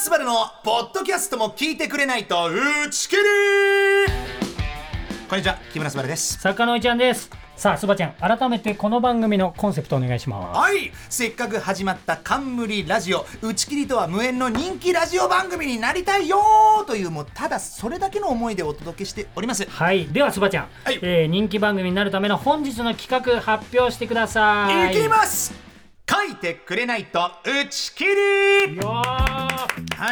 スバルのポッドキャストも聞いてくれないと打ち切りこんにちは木村昴です。作家のいちゃんです。さあそばちゃん改めてこの番組のコンセプトお願いします。はいせっかく始まった冠ラジオ打ち切りとは無縁の人気ラジオ番組になりたいよというもうただそれだけの思いでお届けしております。はい。ではそばちゃん、はい。えー人気番組になるための本日の企画発表してください。いきますてくれないと打ち切りは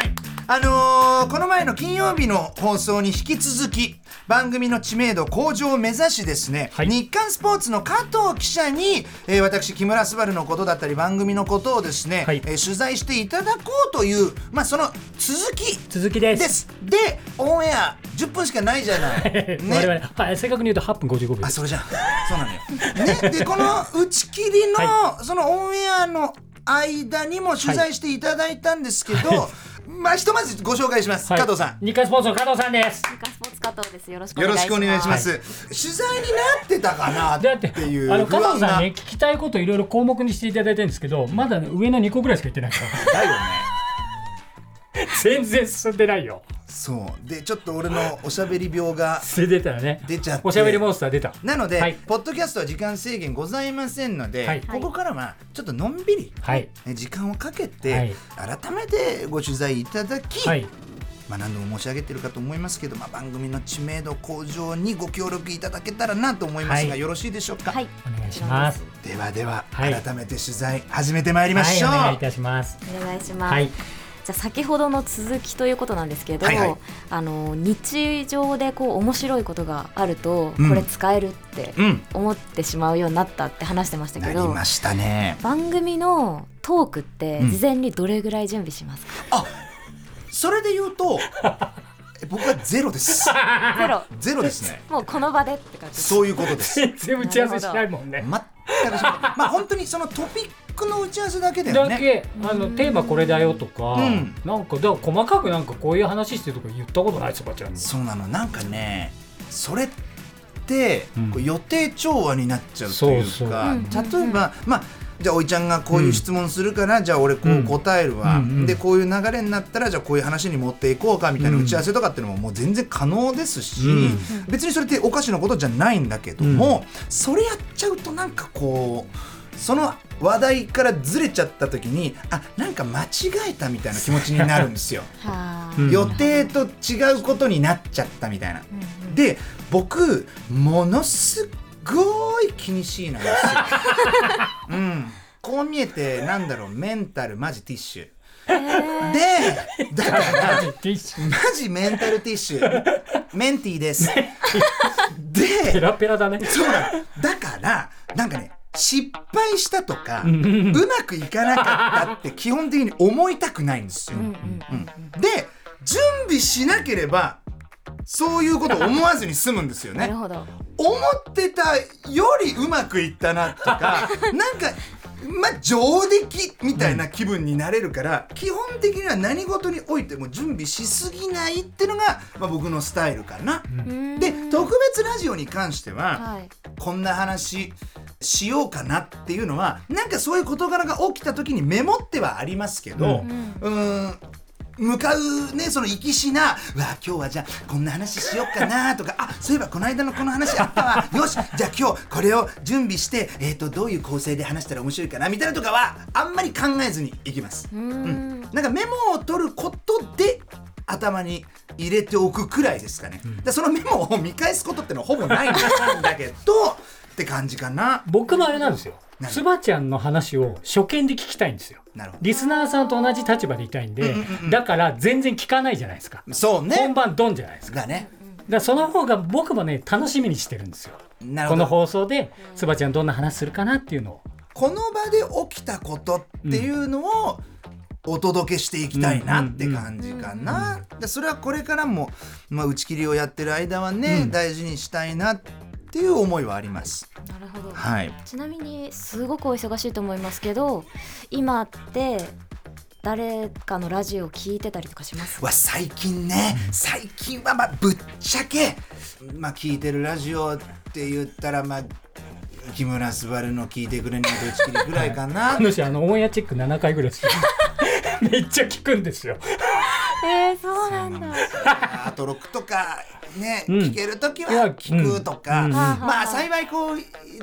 い。あのーこの前の金曜日の放送に引き続き、番組の知名度向上を目指しですね、はい。日刊スポーツの加藤記者に、えー私、木村昴のことだったり、番組のことをですね、はい。えー取材していただこうという、まあ、その続き続きでです。す。で、オンエア10分しかないじゃない。我々、はい、正確に言うと8分55秒。あ、それじゃん。そうなのよ。ね、で、この打ち切りの、はそのオンエアの間にも取材していただいたんですけど、まあ、ひとまずご紹介します。はい加藤さん。日刊スポーツの加藤さんです日刊スポーツ加藤です。よろしくお願いします。取材になってたかなってていうあの加不安が。藤さんね聞きたいこといろいろ項目にしていただいてるんですけどまだ、ね、上の2個ぐらいしか言ってないからだよね。全然進んでないよ。そう。で、ちょっと俺のおしゃべり病がそれ出たらね。出ちゃって。おしゃべりモンスター出た。なので、はい。ポッドキャストは時間制限ございませんので、はい。ここからはちょっとのんびり、はい。ね時間をかけて、はい。改めてご取材いただき、はい。まあ、何度も申し上げてるかと思いますけど、まあ、番組の知名度向上にご協力いただけたらなと思いますが、はい。よろしいでしょうか、はい。お願いします。ではでは、はい。改めて取材始めてまいりましょう、はいお願いいたします。お願いします。はいじゃあ先ほどの続きということなんですけど、はいはい。あの日常でこう面白いことがあると、うん。これ使えるってうん。思ってしまうようになったって話してましたなけど、りましたね。番組のトークってうん。事前にどれぐらい準備しますか？それで言うとえ僕はゼロです。ゼロ。ゼロですね。もうこの場でって感じ。そういうことです。全然打ち合わせしないもんね。全くしない。まあ本当にそのトピックの打ち合わせだけだよね。だけあのテーマこれだよとか、うん。なんかだから細かくなんかこういう話してるとか言ったことないですよこちらに。そうなの。なんかねそれって、予定調和になっちゃうというかそうそう。例えば、まあじゃあおいちゃんがこういう質問するから、じゃあ俺こう答えるわ、うんうん。うんでこういう流れになったらじゃあこういう話に持っていこうかみたいなうん。打ち合わせとかっていうのももう全然可能ですし、うん。別にそれっておかしなことじゃないんだけども、それやっちゃうとなんかこうその話題からずれちゃった時にあなんか間違えたみたいな気持ちになるんですよ。予定と違うことになっちゃったみたいな。うんうんで僕ものすっごい気にしいなんですよ。うん、こう見えてなんだろうメンタルマジティッシュ。でだからティッシュマジメンタルティッシュメンティーです。ペでラペラだねそうなのだからなんかね失敗したとかんうんうまくいかなかったって基本的に思いたくないんですよ。うんうんうんで準備しなければそういうこと思わずに済むんですよね。思ってたよりうまくいったなとか なんかまあ上出来みたいな気分になれるから、基本的には何事においても準備しすぎないっていうのが、まあ、僕のスタイルかな。で特別ラジオに関しては、はい。こんな話しようかなっていうのはなんかそういう事柄が起きた時にメモってはありますけど、うーん向かうねその行きしな「うわ今日はじゃあこんな話しようかな」とか「あそういえばこの間のこの話あったわ。よしじゃあ今日これを準備して、えー、とどういう構成で話したら面白いかな」みたいなとかはあんまり考えずにいきます。ううん。ん。なんかメモを取ることで頭に入れておくくらいですかね、でそのメモを見返すことってのはほぼないんだけどって感じかな。僕もあれなんですよ。何？つばちゃんの話を初見で聞きたいんですよ。なるほリスナーさんと同じ立場でいたいんで、うんうんうんだから全然聞かないじゃないですか。どそうね。本番ドンじゃないですか。だね。だからその方が僕もね楽しみにしてるんですよ。なるほど。この放送でつばちゃんどんな話するかなっていうのを。この場で起きたことっていうのをお届けしていきたいなって感じかな。でそれはこれからも、まあ、打ち切りをやってる間はね、うん。大事にしたいなっていう思いはあります。なるほど。はい。ちなみにすごくお忙しいと思いますけど今って誰かのラジオを聞いてたりとかします？は最近ね最近はまあぶっちゃけまあ聞いてるラジオって言ったらまあ木村昴の聞いてくれないと打ち切りぐらいかな。あの人あのオンエアチェック7回ぐらいする めっちゃ聞くんですよえー、そうなんだあとロックとかね、うん。聞ける時は聞くとか、うん。うんまあ幸いこう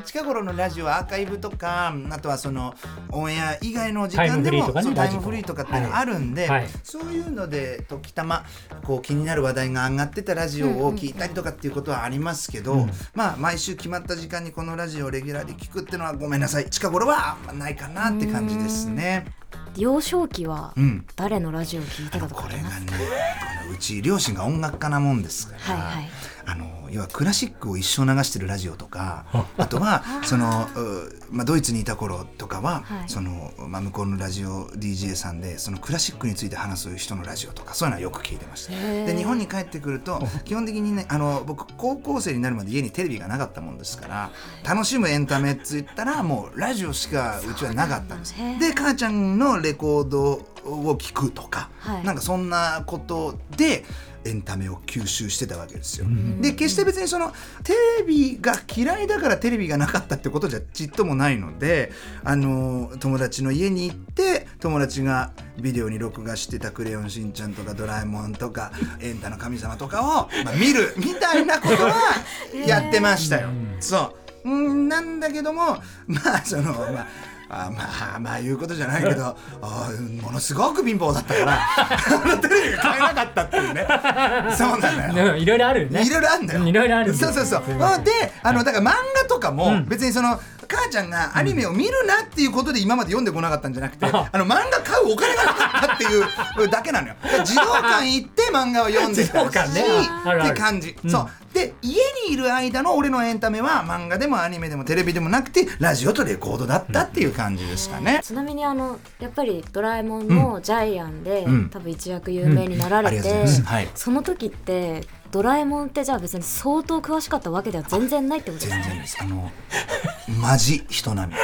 近頃のラジオアーカイブとかあとはそのオンエア以外の時間でもタイムフリーとかねそうタイムラジコフリーとかっていうのがあるんで、はい。はい。そういうので時たまこう気になる話題が上がってたラジオを聞いたりとかっていうことはありますけど、うんまあ毎週決まった時間にこのラジオをレギュラーで聞くっていうのはごめんなさい。近頃はあんまないかなって感じですね。幼少期はうん。誰のラジオを聞いてたとかこれがねこのうち両親が音楽家なもんですから、はいはいあの要はクラシックを一生流してるラジオとか あとはその、うまあ、ドイツにいた頃とかは、はい。そのまあ、向こうのラジオ DJ さんでそのクラシックについて話す人のラジオとかそういうのはよく聞いてました。で日本に帰ってくると 基本的にねあの僕高校生になるまで家にテレビがなかったもんですから楽しむエンタメっつったらもうラジオしかうちはなかったんです。で母ちゃんのレコードを聞くとか、はい。なんかそんなことでエンタメを吸収してたわけですよ。で決して別にそのテレビが嫌いだからテレビがなかったってことじゃちっともないのであの友達の家に行って友達がビデオに録画してた「クレヨンしんちゃん」とか「ドラえもん」とか「エンタの神様」とかを、まあ、見るみたいなことは やってましたよ。そううんなんだけどもまあそのまああまあまあ言うことじゃないけどあものすごく貧乏だったからテレビが買えなかったっていうねそうなのよ。ねいろいろあるよねいろいろあるんだよ。いろいろあるそうそうそう。で、あのだから漫画とかもうん別にその。母ちゃんがアニメを見るなっていうことで今まで読んでこなかったんじゃなくて、ああの漫画買うお金がなかったっていうだけなのよ。児童館行って漫画を読んでたし、ねって感じ。うんそう。で家にいる間の俺のエンタメは漫画でもアニメでもテレビでもなくてラジオとレコードだったっていう感じですかね。ちなみにあのやっぱり「ドラえもん」のジャイアンで、うん多分一躍有名になられて、うございます。はい。その時ってドラえもんってじゃあ別に相当詳しかったわけでは全然ないってことですか？全然です。あの、マジ人並み。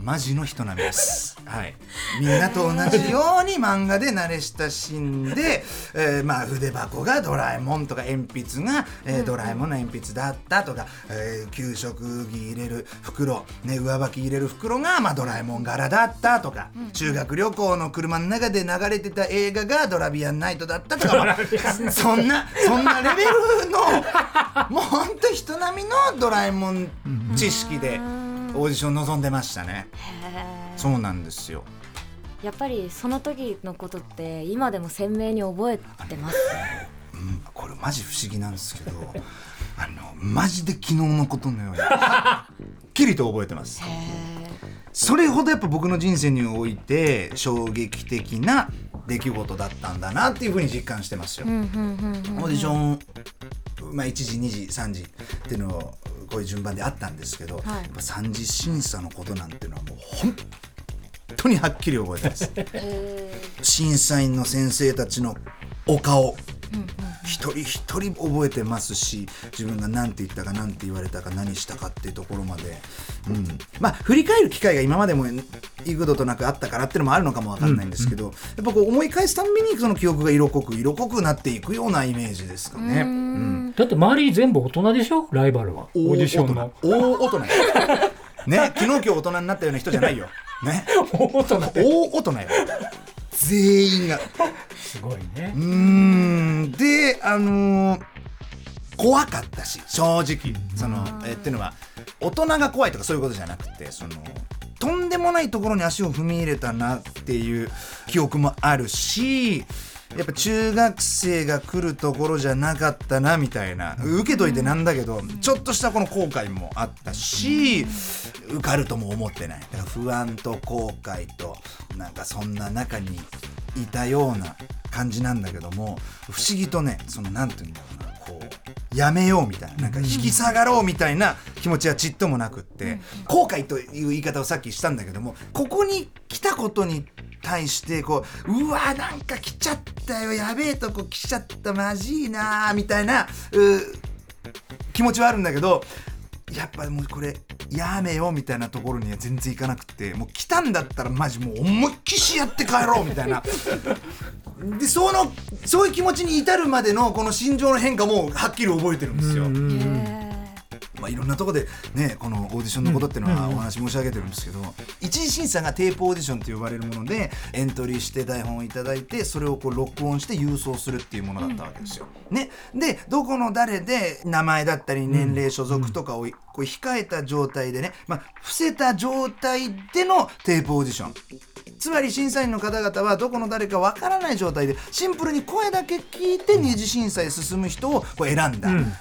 マジの人並みです。はい。みんなと同じように漫画で慣れ親しんで、えーまあ筆箱がドラえもんとか鉛筆が、えードラえもんの鉛筆だったとか、えー給食着入れる袋、ね、上履き入れる袋が、まあ、ドラえもん柄だったとか、修学旅行の車の中で流れてた映画がドラビアンナイトだったとか、まあそんなそんなレベルのもうほんと人並みのドラえもん知識でオーディション臨んでましたね。そうなんですよ。やっぱりその時のことって今でも鮮明に覚えてます？うん、これマジ不思議なんですけど、あのマジで昨日のことのようにはっきりと覚えてます。それほどやっぱ僕の人生において衝撃的な出来事だったんだなっていうふうに実感してますよ。オーディション、まあ、1時2時3時っていうのをこういう順番であったんですけど、はい。やっぱ3次審査のことなんていうのはもう本当にはっきり覚えてます。へ審査員の先生たちのお顔一人一人覚えてますし自分が何て言ったか何て言われたか何したかっていうところまで、うん、まあ振り返る機会が今までも幾度となくあったからっていうのもあるのかもわかんないんですけど、やっぱこう思い返すたんびにその記憶が色濃く色濃くなっていくようなイメージですかね。ーううん。んだって周り全部大人でしょ？ライバルは。オーディションの。大大人。よ ね昨日今日大人になったような人じゃないよ。ね。大人。大大人よ全員が。すごいね。うーん。であのー怖かったし正直。そのえっていうのは大人が怖いとかそういうことじゃなくてそのとんでもないところに足を踏み入れたなっていう記憶もあるしやっぱ中学生が来るところじゃなかったなみたいな受けといてなんだけどちょっとしたこの後悔もあったし受かるとも思ってない。だから不安と後悔となんかそんな中にいたような感じなんだけども不思議とねそのなんて言うんだろうなこうやめようみたいななんか引き下がろうみたいな気持ちはちっともなくって後悔という言い方をさっきしたんだけどもここに来たことに対してこううわなんか来ちゃったよやべえとこ来ちゃったマジいなみたいなう気持ちはあるんだけどやっぱもうこれやめようみたいなところには全然いかなくてもう来たんだったらマジもう思いっきしやって帰ろうみたいな。でそのそういう気持ちに至るまでのこの心情の変化もはっきり覚えてるんですよ。まあ、いろんなところでねこのオーディションのことっていうのはお話申し上げてるんですけど、一次審査がテープオーディションと呼ばれるものでエントリーして台本をいただいてそれをこう録音して郵送するっていうものだったわけですよ。ね、でどこの誰で名前だったり年齢所属とかをこう控えた状態でね、まあ、伏せた状態でのテープオーディション。つまり審査員の方々はどこの誰かわからない状態でシンプルに声だけ聞いて二次審査へ進む人をこう選んだ、うん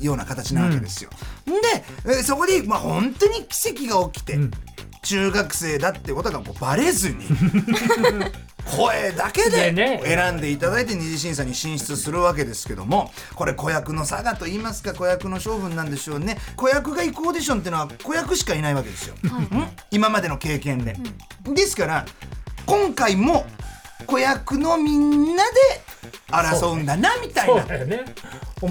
ような形なわけですよ。でえそこで、まあ、本当に奇跡が起きて、ん中学生だってことがこうバレずに声だけで選んでいただいて二次審査に進出するわけですけどもこれ子役の差がと言いますか子役の勝負なんでしょうね。子役が行くオーディションっていうのは子役しかいないわけですよ、ん。今までの経験で、ですから今回も子役のみんなで争うんだなみたいな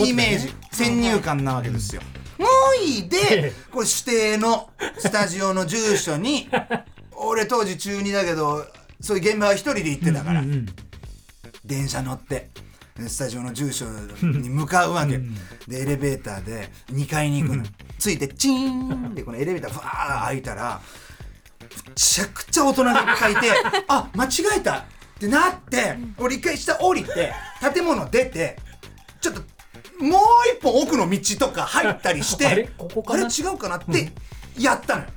イメージ。先入観なわけですよ。もういいえでえこれ指定のスタジオの住所に 俺当時中2だけどそういう現場は一人で行ってたから、うんうん電車乗ってスタジオの住所に向かうわけ。でエレベーターで2階に行くの。ついてチーンってこのエレベーターふわー開いたらめちゃくちゃ大人がいっぱいいて あ間違えたってなって俺一回下降りて建物出てちょっともう一本奥の道とか入ったりしてあれ？ここかな？あれ違うかなってやったのよ、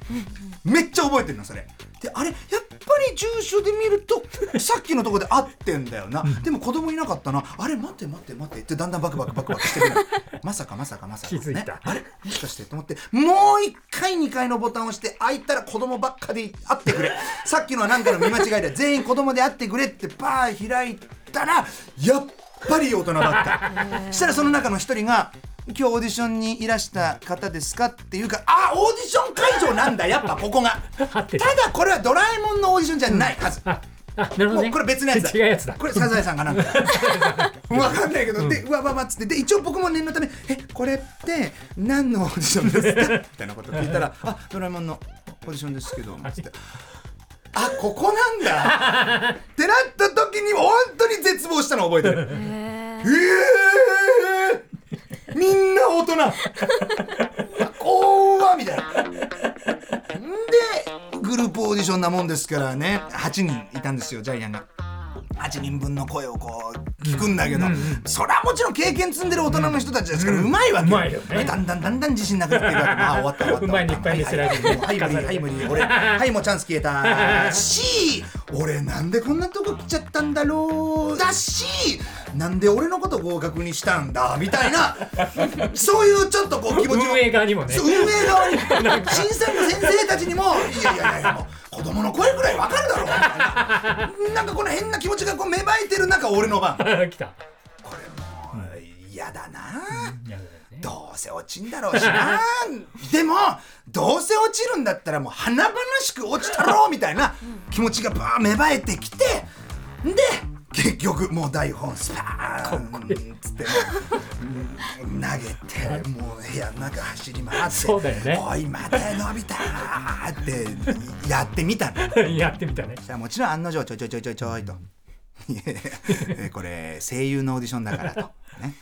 めっちゃ覚えてるのそれ。であれやっぱり住所で見るとさっきのとこで合ってんだよな、でも子供いなかったな。あれ待って待って待って。ってだんだんバクバクバクバクしてくるのまさかまさかまさか、気づいたね、あれもしかしてと思ってもう一回2階のボタンを押して開いたら子供ばっかで会ってくれさっきのは何かの見間違いで全員子供であってくれってバー開いたらやっぱり大人だったしたらその中の一人が今日オーディションにいらした方ですかっていうかあオーディション会場なんだ。やっぱここが。た。だこれはドラえもんのオーディションじゃないはず、ああなるほどね。もうこれ別のやつだ。違うやつだ。これサザエさんかなんか。わかんないけど、でうわわわっつって。で一応僕も念のため「えこれって何のオーディションですか? 」みたいなこと聞いたら「あドラえもんのオーディションですけど」つって。あここなんだ。ってなった時に本当に絶望したの覚えてる。へえー、みんな大人。怖っみたいな。んでグループオーディションなもんですからね。8人いたんですよジャイアンが。8人分の声をこう聞くんだけど、それはもちろん経験積んでる大人の人たちですから、うまいわけうまいよね。だんだんだんだん自信なくなっていくわけ。ま あ終わった終わったうまいにいっぱい見せられるはい無理はい無理俺はいもうチャンス消えた。し俺なんでこんなとこ来ちゃったんだろう。だしなんで俺のこと合格にしたんだ？みたいな。そういうちょっとこう気持ちを。運営側にもね。運営側に。審査員の先生たちにもいやいやいやもう子供の声ぐらいわかな なんかこの変な気持ちがこう芽生えてる中俺の番。来た。これもう嫌だな、いやだよね。どうせ落ちんだろうしな。でもどうせ落ちるんだったらもう華々しく落ちたろうみたいな気持ちがバー芽生えてきて。で結局もう台本スパーンっつってうん投げてもう部屋の中走り回ってそうだよね。おい待て伸びたーってやってみたの。やってみたね。もちろん案の定ちょいちょいちょいちょいちょ いとこれ声優のオーディションだからと。ね。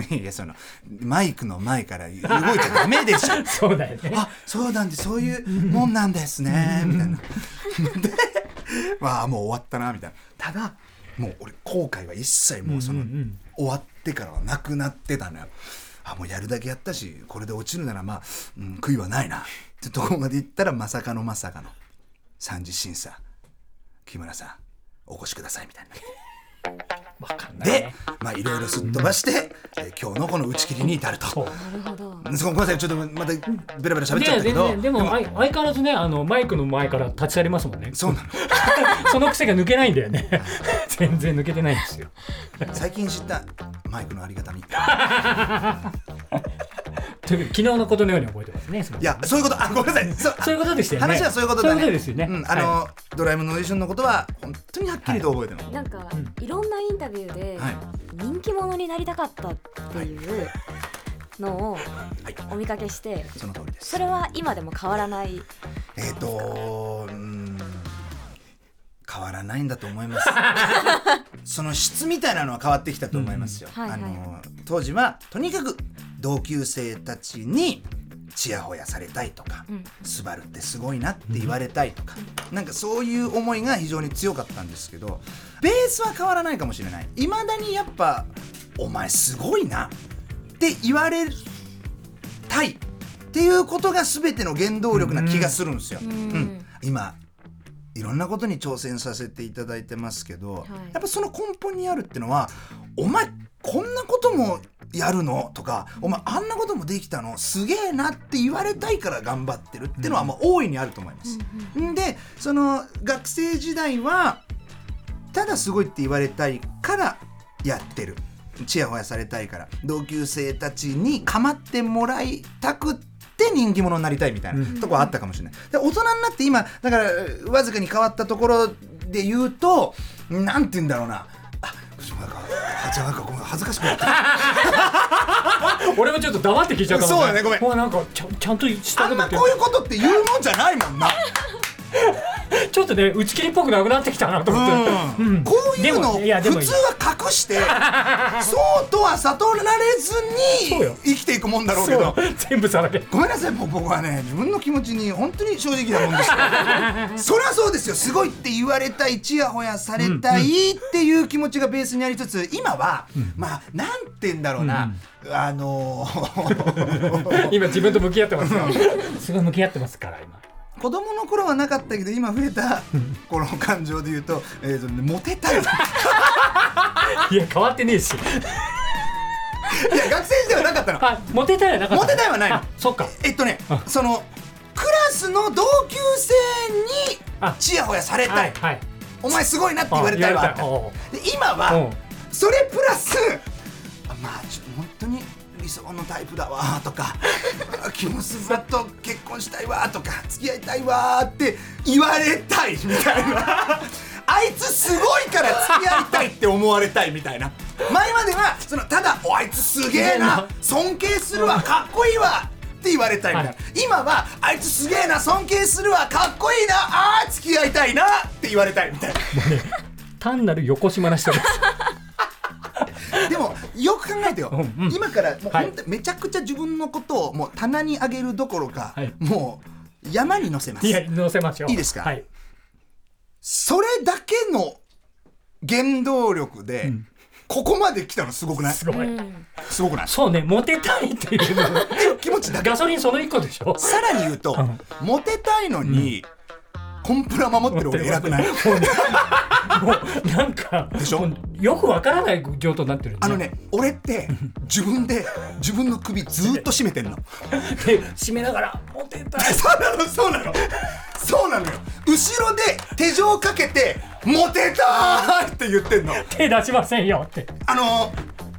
いやそのマイクの前から動いちゃダメでしょ。そうだよね。あそうなんでそういうもんなんですね。みたいな。でまあもう終わったなみたいな。ただもう俺後悔は一切もうその、うんうん。うん終わってからはなくなってたのよ。あもうやるだけやったしこれで落ちるならまあ、うん、悔いはないな。ってとこまで行ったらまさかのまさかの。三次審査。木村さんお越しくださいみたいなでねまあいろいろすっ飛ばして、えー今日のこの打ち切りに至ると。そう。なるほどそごめんなさいちょっとまたベラベラ喋っでちゃったけど。全然でも相相変わらずねあのマイクの前から立ち去りますもんね。そうなの。その癖が抜けないんだよね。全然抜けてないんですよ。最近知ったマイクのありがたみ。い という昨日のことのように覚えてますねそれやそういうこと。あごめんなさい。そうそういうことでしたよね。話はそういうことだね。そういうことですよね。うん、あの、はドラえもんのオーディションのことは本当にはっきりと覚えてるの、なんか、いろんなインタビューで、はい。人気者になりたかったっていうのをはい。お見かけしてその通りです。それは今でも変わらない？えっ、とうん変わらないんだと思います。その質みたいなのは変わってきたと思いますよ、うん。はいはい。あの当時はとにかく同級生たちにちやほやされたいとかうん「スバルってすごいな」って言われたいとかなんかそういう思いが非常に強かったんですけどベースは変わらないかもしれない。いまだにやっぱ「お前すごいな」って言われたいっていうことが全ての原動力な気がするんですよ。うん。うん。今いろんなことに挑戦させていただいてますけど、い。やっぱその根本にあるってのは「お前こんなこともやるの?」とか「お前あんなこともできたの？すげえな」って言われたいから頑張ってるってのはもう大いにあると思います。んでその学生時代はただすごいって言われたいからやってる。ちやほやされたいから。同級生たちに構ってもらいたくって人気者になりたいみたいなとこはあったかもしれない。で大人になって今だからわずかに変わったところで言うとなんて言うんだろうな。あなんかじゃなんかごめん恥ずかしくなった俺もちょっと黙って聞いちゃったもんそうだねごめんもうなんかちゃんちゃんとしたことってこういうことって言うもんじゃないもんな。ちょっとね打ち切りっぽくなくなってきたなと思って、うん。うん。こういうのいやでも普通は隠してそうとは悟られずそうよ。に生きていくもんだろうけそう。ど全部さらけ。ごめんなさいもう僕はね自分の気持ちに本当に正直なもんですよ。そりゃそうですよ。すごいって言われたいちやほやされたいっていう気持ちがベースにありつつ今は、まあなんて言うんだろうな、あのー。今自分と向き合ってますよすごい向き合ってますから今子供の頃はなかったけど今増えた この感情で言うと,、えーとねモテたい。いや変わってねえし。いや学生時代はなかったの。あモテたいはなかった。モテたいはないの。あそっか。えっとねあそのクラスの同級生にあ。ちやほやされた、はいいはい。お前すごいなって言われたいわあ言われで今はそれプラスあまあちょ本当に理想のタイプだわとかあキムスバと結婚したいわとか付き合いたいわって言われたいみたいな。あいつすごいから付き合いたいって思われたいみたいな。前まではそのただ「おあいつすげえな尊敬するわかっこいいわ」って言われたいみたいな、はい。今は「あいつすげえな尊敬するわかっこいいなあー付き合いたいな」って言われたいみたいな。単なる横島な人ですでもよく考えてよ、うんうん。今からもうはい。めちゃくちゃ自分のことをもう棚に上げるどころか、はい。もう山に乗せます。いや載せましょう。いいですか？はい。それだけの原動力で、ん。ここまで来たのすごくない？すごい、うんすごくない？そうねモテたいっていうの 気持ちだけガソリンその一個でしょ。さらに言うと、モテたいのに、コンプラ守ってる俺偉くない？もうなんかでしょ？よくわからない状態になってるあのね俺って自分で自分の首ずっと締めてんの。で締めながらモテた。いそうなのそうなの。そうなのよ。後ろで手錠かけて「モテたー!」って言ってんの。手出しませんよって。あの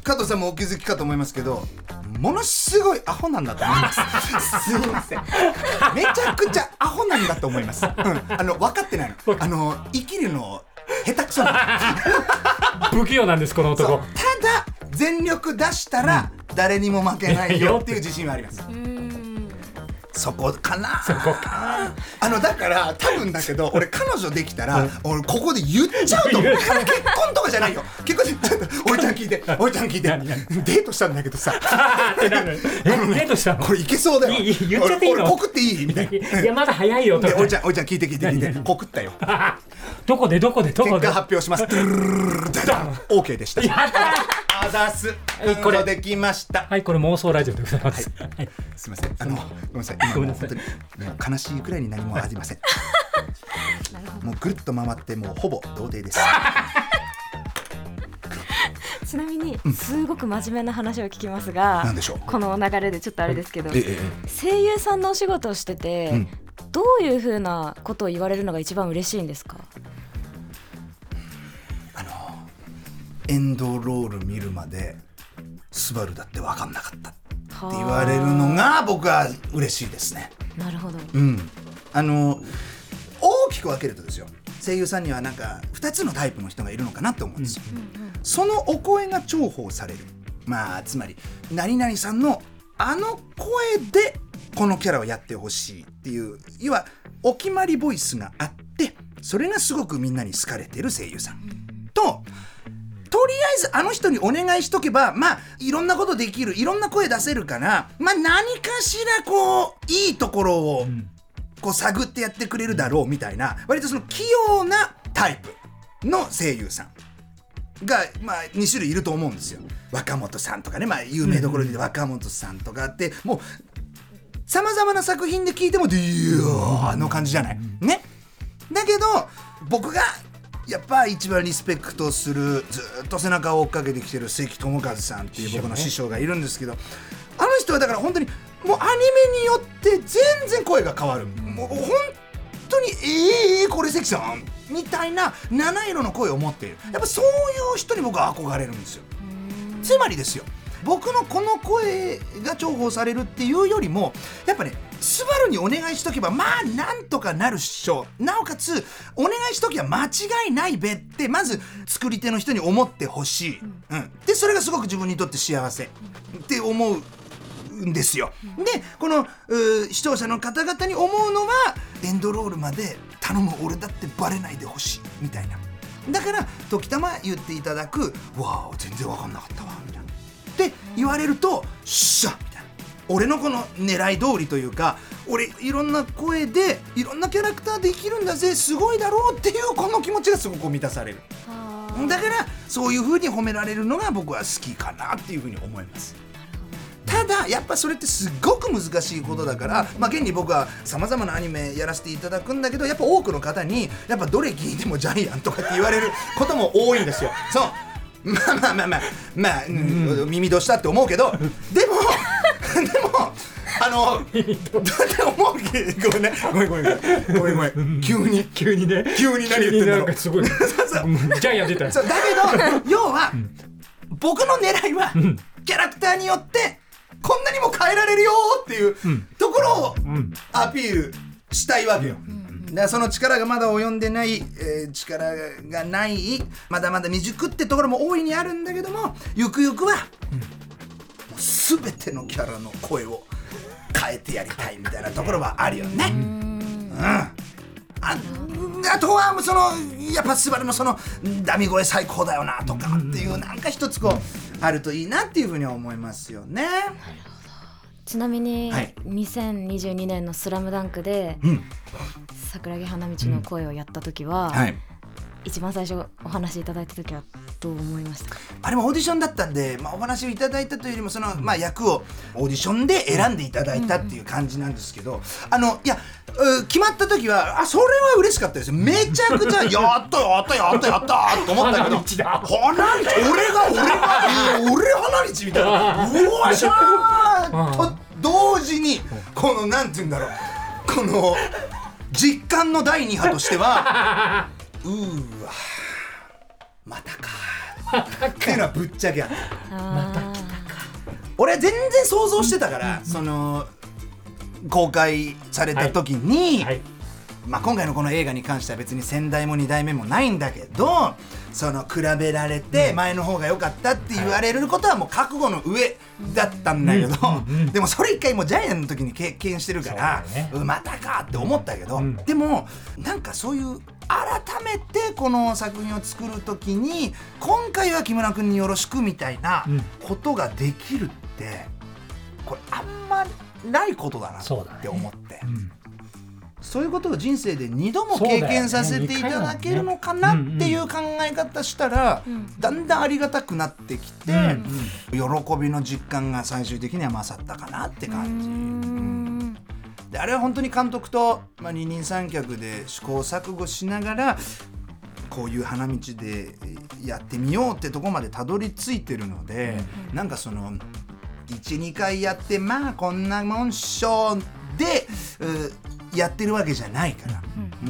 加藤さんもお気づきかと思いますけどものすごいアホなんだと思います。すいません。めちゃくちゃアホなんだと思います、うん、あの分かってないの。あの生きるの下手くそなの。不器用なんですこの男。ただ全力出したら誰にも負けないよっていう自信はあります。うんそこかな。そこか。あのだから多分だけど 俺彼女できたら、俺ここで言っちゃうと思う。結婚とかじゃないよ。結婚ちょっとおいちゃん聞いて おいちゃん聞いてデートしたんだけどさ。ってなるえデートしたの？これいけそうだよ。言っちゃっていいの？告っていい？みたいな。いやまだ早いよとでおいちゃんおいちゃん聞いて聞いて聞いて。告ったよ。どこでどこでどこで？結果発表します。OK でしたやったあざすいこれ。できました。はいこれ妄想ラジオでございます、はい。すみません。あのごめんなさい。今ごめんなさい。もう本当に悲しいくらいに何もありません。もうぐるっと回ってもうほぼ童貞です。ちなみにすごく真面目な話を聞きますが、なんでしょう？この流れでちょっとあれですけど、声優さんのお仕事をしてて、うん。どういうふうなことを言われるのが一番嬉しいんですか？エンドロール見るまでスバルだって分かんなかった。ってはあ言われるのが僕は嬉しいですね。なるほど。うん、あの大きく分けるとですよ。声優さんにはなんか2つのタイプの人がいるのかなって思うんですよ。そのお声が重宝される。まあつまり何々さんのあの声でこのキャラをやってほしいっていう要はお決まりボイスがあってそれがすごくみんなに好かれてる声優さん。とととりあえずあの人にお願いしとけばまあいろんなことできるいろんな声出せるからまあ何かしらこういいところをこう探ってやってくれるだろうみたいな割とその器用なタイプの声優さんが、まあ、2種類いると思うんですよ若本さんとかね、まあ、有名どころで若本さんとかってもうさまざまな作品で聞いても「ディーあの感じじゃない。ねだけど僕がやっぱ一番リスペクトするずっと背中を追っかけてきてる関智和さんっていう僕の師匠がいるんですけどあの人はだから本当にもうアニメによって全然声が変わる。もう本当にええー、これ関さんみたいな七色の声を持っている。やっぱそういう人に僕は憧れるんですよ。つまりですよ。僕のこの声が重宝されるっていうよりもやっぱねスバルにお願いしとけばまあなんとかなるっしょ。なおかつお願いしときゃ間違いないべってまず作り手の人に思ってほしい、うん、でそれがすごく自分にとって幸せ。って思うんですよ。でこのう視聴者の方々に思うのはエンドロールまで頼む俺だってバレないでほしいみたいな。だから時たま言っていただく「わあ全然分かんなかったわ」みたいな。って言われると「しゃ」みたいな俺のこの狙い通りというか俺いろんな声でいろんなキャラクターできるんだぜすごいだろうっていうこの気持ちがすごく満たされるだからそういう風に褒められるのが僕は好きかなっていう風に思います。ただやっぱそれってすっごく難しいことだから、まあ、現に僕はさまざまなアニメやらせていただくんだけどやっぱ多くの方にやっぱどれ聞いてもジャイアンとかって言われることも多いんですよ。そうまあまあまあまあまあ、うん耳どしたって思うけどでもあのだって思う？ごめんね。ごめんごめん。ごめんごめん。急に。急にね。急に何言ってんだろう。すごい。そうそう。ジャイアン出たそうだけど 要は、僕の狙いは、キャラクターによってこんなにも変えられるよっていうところをアピールしたいわけよ。だからその力がまだ及んでない、えー力がないまだまだ未熟ってところも大いにあるんだけどもゆくゆくは、全てのキャラの声を変えてやりたいみたいなところはあるよね。うん。ああとはそのやっぱスバルのそのダミ声最高だよなとかっていうなんか一つこうあるといいなっていうふうに思いますよね。ちなみに、はい。2022年の「スラムダンクでうん。桜木花道の声をやった時は、はい、一番最初お話しいただいた時はどう思いました？かあれもオーディションだったんで、まあ、お話をいただいたというよりもその、まあ、役をオーディションで選んでいただいたっていう感じなんですけど、あのいやう決まった時はあそれは嬉しかったですよ。めちゃくちゃ「やったやったやったやった」と思ったけど花道だ。花道俺が俺が俺花道みたいな「うわっしゃー!」と同時にこのなんて言うんだろう。この実感の第二波としてはうーわまたかっていうのはぶっちゃけあった。また来た俺は全然想像してたから、その公開された時に、はいまあ、今回のこの映画に関しては別に先代も2代目もないんだけどその比べられて前の方が良かったって言われることはもう覚悟の上だったんだけど、でもそれ一回もうジャイアンの時に経験してるからまたかって思ったけど、ん。でもなんかそういう改めてこの作品を作る時に今回は木村君によろしくみたいなことができるってこれあんまないことだなって思って。んそういうことを人生で2度も経験させていただけるのかなっていう考え方したらだんだんありがたくなってきて喜びの実感が最終的には勝ったかなって感じ。うん。であれは本当に監督と、まあ、二人三脚で試行錯誤しながらこういう花道でやってみようってとこまでたどり着いてるので、なんかその12回やってまあこんなもんっしょで、うやってるわけじゃないから、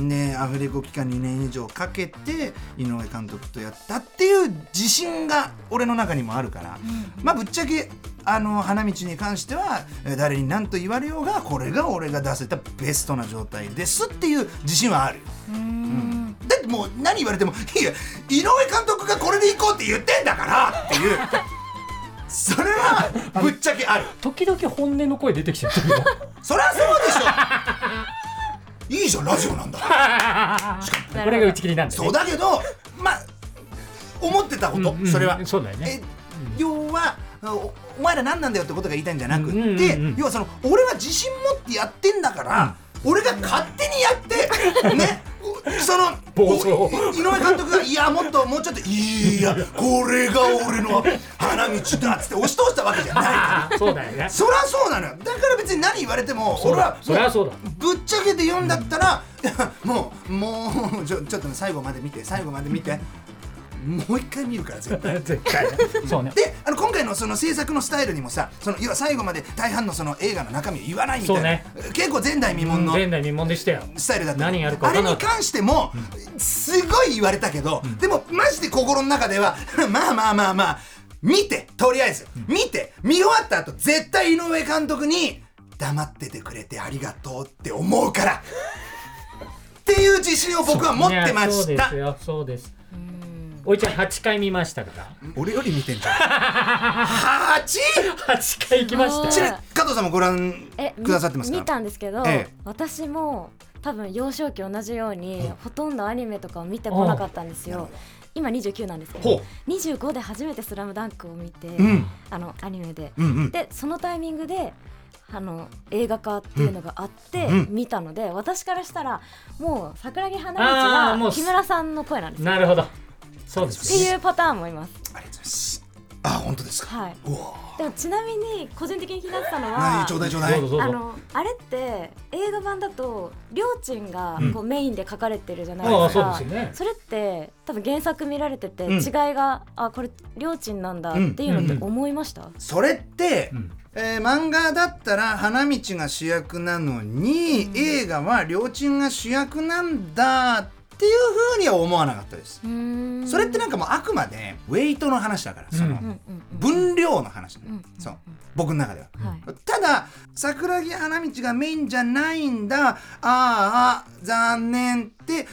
でアフレコ期間2年以上かけて井上監督とやったっていう自信が俺の中にもあるから、まあぶっちゃけあの花道に関してはえー誰に何と言われようがこれが俺が出せたベストな状態ですっていう自信はある。よ。うん。だってもう何言われてもいや井上監督がこれでいこうって言ってんだからっていう それはぶっちゃけある。時々本音の声出てきちゃってるよそりゃそうでしょ。いいじゃんラジオなんだこれが打ち切りなんで、ね、そうだけどまあ思ってたこと、うんうんそれは。そうだよね。え要はおお前ら何なんだよってことが言いたいんじゃなくって、うんうんうん要はその俺は自信持ってやってんだから、俺が勝手にやって ねその暴走。お井上監督が「いやもっともうちょっといやこれが俺の花道だ」っつって押し通したわけじゃないから。そうだよね。そりゃそうなのよ。だから別に何言われても俺はそりゃそうだ。ぶっちゃけて言うんだったら、もうもうちょちょっとね最後まで見て最後まで見てもう一回見るから絶対。絶対そうね。であの今回のその制作のスタイルにもさその要は最後まで大半のその映画の中身を言わないみたいな、そうね。結構前代未聞の前代未聞でしたよ。スタイルだった。何やるかあれに関してもすごい言われたけど、でもマジで心の中では まあまあまあまあ見てとりあえず見て見終わった後絶対井上監督に黙っててくれてありがとうって思うから。っていう自信を僕は持ってまいやそうしたですよ。そうですおいちゃん8回見ましたから。俺より見てんじゃん。8? 8回行きました。ちよなみに加藤さんもご覧えくださってますか？見たんですけど、ええ。私も多分幼少期同じように、ほとんどアニメとかを見てこなかったんですよ。今29なんですけほど25で初めて「スラムダンクを見て、うん。あのアニメで、うんうん。でそのタイミングであの映画化っていうのがあって、うん見たので私からしたらもう桜木花道あーもうが木村さんの声なんですよ。なるほどそうですっていうパターンもいます。ありがとうございます。あ本当ですか？はい。でもちなみに個人的に気になってたの何はちょうだいちょうだい。どうぞどうぞ。あのあれって映画版だとりょーちんがこうメインで書かれてるじゃないああですか、そうですよね。それって多分原作見られててうん。違いが、あこれりょーちんなんだっていうのって思いました、それって、うん。えー漫画だったら花道が主役なのに、映画は両親が主役なんだっていうふうには思わなかったです。それってなんかもうあくまでウェイトの話だから、そのうんうんうんうん。分量の話、うんそう。僕の中では。はい。ただ桜木花道がメインじゃないんだ。ああ残念って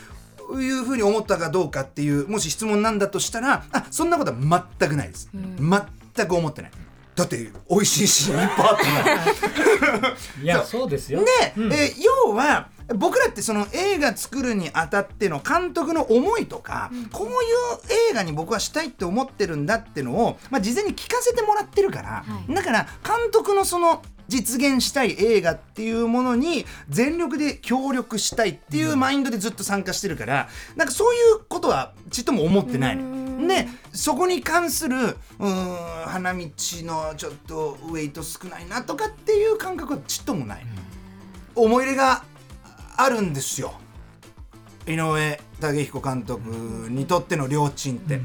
いうふうに思ったかどうかっていうもし質問なんだとしたらあそんなことは全くないです、全く思ってない。だって美味しいシーンいっぱいあった いやそうですよ。で、うん。えー要は僕らってその映画作るにあたっての監督の思いとか、こういう映画に僕はしたいって思ってるんだってのを、まあ、事前に聞かせてもらってるから、はい。だから監督のその実現したい映画っていうものに全力で協力したいっていうマインドでずっと参加してるからなんかそういうことはちっとも思ってないの。でそこに関するうーん花道のちょっとウェイト少ないなとかっていう感覚はちっともない。思い入れがあるんですよ。井上武彦監督にとっての両親って。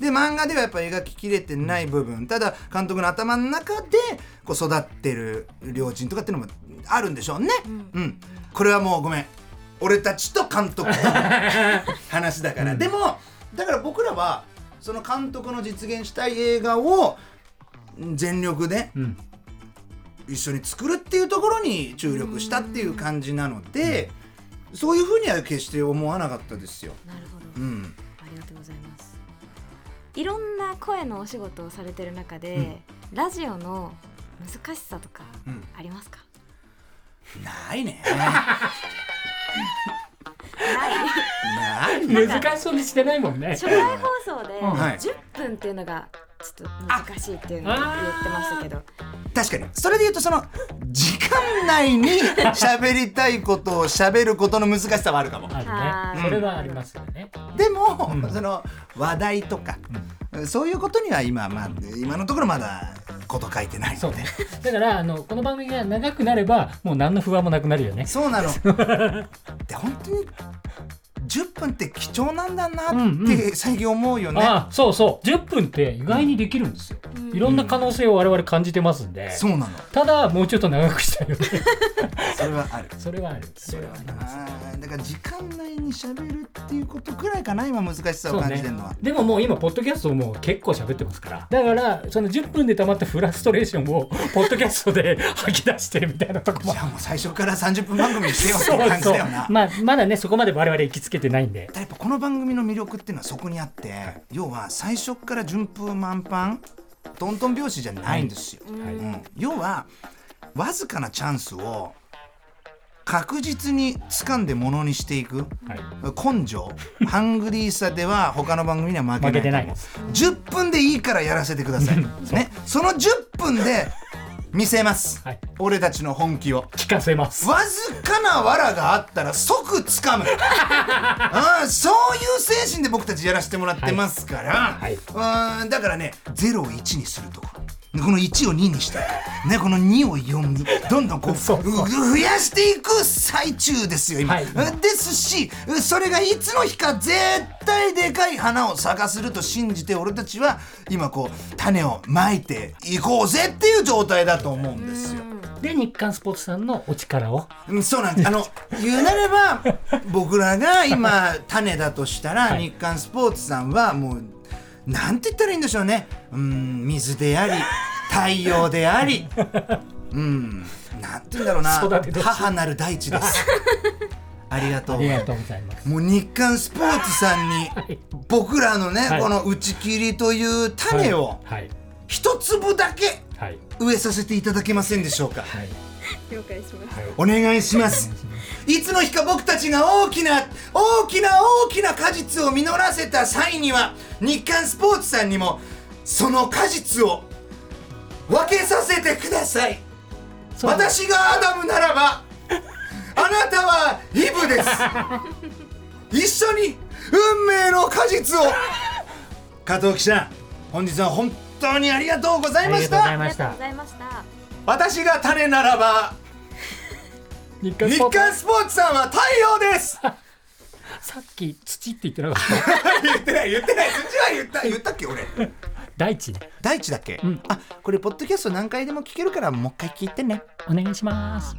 で漫画ではやっぱ描ききれてない部分。ただ監督の頭の中でこう育ってる両親とかっていうのもあるんでしょうね。うん、これはもうごめん。俺たちと監督との 話だから、でもだから僕らはその監督の実現したい映画を全力でうん。一緒に作るっていうところに注力したっていう感じなので、そういうふうには決して思わなかったですよ。なるほど。うん、ありがとうございます。いろんな声のお仕事をされてる中で、ラジオの難しさとかうん。ありますか、ないね。ない。ない。難しそうにしてないもんね。初回放送でうん。はい。10分っていうのがちょっと難しいっていうのを言ってましたけど。確かに。それで言うとその時間内に喋りたいことを喋ることの難しさはあるかも。ね。それはありますよね。でも、その話題とか、そういうことには今まあ今のところまだこと書いてないそうね。だからあのこの番組が長くなればもう何の不安もなくなるよねそうなの。で本当に10分って貴重なんだなうんうって最近思うよね。ああそうそう10分って意外にできるんですよ、いろんな可能性を我々感じてますんで、そうなの。ただもうちょっと長くしたいよね。それはある。それはある。それはありますあーだから時間内に喋るっていうことくらいかな今難しさを感じてるのは。でももう今ポッドキャストも結構喋ってますから。だからその10分で溜まったフラストレーションを ポッドキャストで 吐き出してるみたいなとこも。じゃあもう最初から30分番組にしてよってう感じだよな。まあまだねそこまで我々行きつけてないんで。やっぱこの番組の魅力っていうのはそこにあって要は最初から順風満帆トントン拍子じゃないんですよ、はい。うん。要はわずかなチャンスを確実に掴んでものにしていくはい。根性。ハングリーさでは他の番組には負けない負けてない。です10分でいいからやらせてください、ね、その10分で見せます、はい。俺たちの本気を。聞かせます。わずかな藁があったら即掴む。うんそういう精神で僕たちやらせてもらってますから、はい。うんだからね0を1にするとかこの1を2にしてい。く、ね、この2を4に。どんどんこう増やしていく最中ですよ今、はい。ですしそれがいつの日か絶対でかい花を咲かせると信じて俺たちは今こう種をまいていこうぜっていう状態だと思うんですよ。で日刊スポーツさんのお力を。うんそうなんです。あの、言うなれば、僕らが今、種だとしたら、はい。日刊スポーツさんはもう、なんて言ったらいいんでしょうね。うん、水であり、太陽であり、うん、なんて言うんだろうな。母なる大地です。ありがとう。ございます。もう日刊スポーツさんにはい。僕らのね、はい。この打ち切りという種をはい。一粒だけはい。植えさせていただけませんでしょうか。はい了解しますはい。お願いします。いつの日か僕たちが大きな大きな大きな果実を実らせた際には日刊スポーツさんにもその果実を分けさせてください。私がアダムならばあなたはイブです。一緒に運命の果実を。加藤記者本日は本当にありがとうございました。ありがとうございました私が種ならば日刊日スポーツ。刊スポーツさんは太陽です。さっき土って言ってなかった。言ってない言ってない。土は言った言ったっけ俺。大地ね。大地だっけ、ん。あこれポッドキャスト何回でも聞けるからもう一回聞いてね。お願いします